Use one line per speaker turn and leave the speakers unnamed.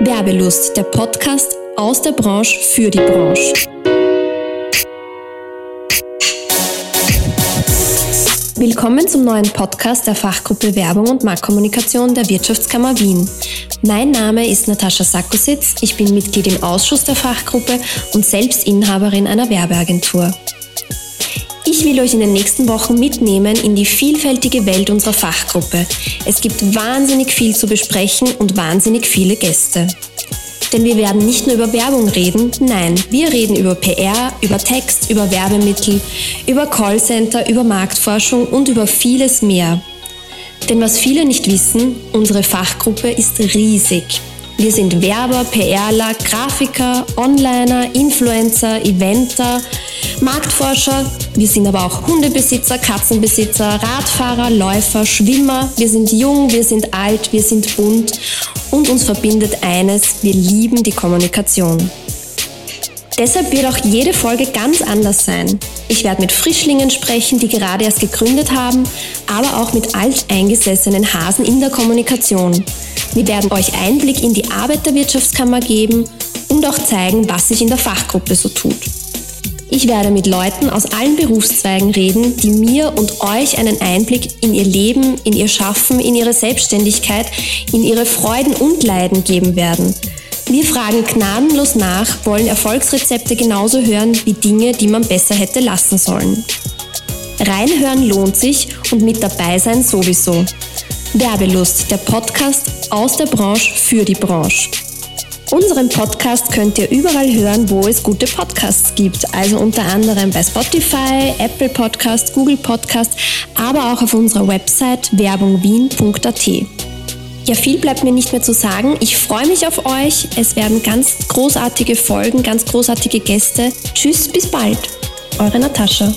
Werbelust, der Podcast aus der Branche für die Branche. Willkommen zum neuen Podcast der Fachgruppe Werbung und Marktkommunikation der Wirtschaftskammer Wien. Mein Name ist Natascha Sakositz, ich bin Mitglied im Ausschuss der Fachgruppe und selbst Inhaberin einer Werbeagentur. Ich will euch in den nächsten Wochen mitnehmen in die vielfältige Welt unserer Fachgruppe. Es gibt wahnsinnig viel zu besprechen und wahnsinnig viele Gäste. Denn wir werden nicht nur über Werbung reden, nein, wir reden über PR, über Text, über Werbemittel, über Callcenter, über Marktforschung und über vieles mehr. Denn was viele nicht wissen, unsere Fachgruppe ist riesig. Wir sind Werber, PRler, Grafiker, Onliner, Influencer, Eventer, Marktforscher. Wir sind aber auch Hundebesitzer, Katzenbesitzer, Radfahrer, Läufer, Schwimmer. Wir sind jung, wir sind alt, wir sind bunt und uns verbindet eines, wir lieben die Kommunikation. Deshalb wird auch jede Folge ganz anders sein. Ich werde mit Frischlingen sprechen, die gerade erst gegründet haben, aber auch mit alteingesessenen Hasen in der Kommunikation. Wir werden euch Einblick in die Arbeit der Wirtschaftskammer geben und auch zeigen, was sich in der Fachgruppe so tut. Ich werde mit Leuten aus allen Berufszweigen reden, die mir und euch einen Einblick in ihr Leben, in ihr Schaffen, in ihre Selbstständigkeit, in ihre Freuden und Leiden geben werden. Wir fragen gnadenlos nach, wollen Erfolgsrezepte genauso hören wie Dinge, die man besser hätte lassen sollen. Reinhören lohnt sich und mit dabei sein sowieso. Werbelust, der Podcast aus der Branche für die Branche. Unseren Podcast könnt ihr überall hören, wo es gute Podcasts gibt. Also unter anderem bei Spotify, Apple Podcast, Google Podcast, aber auch auf unserer Website werbungwien.at. Ja, viel bleibt mir nicht mehr zu sagen. Ich freue mich auf euch. Es werden ganz großartige Folgen, ganz großartige Gäste. Tschüss, bis bald. Eure Natascha.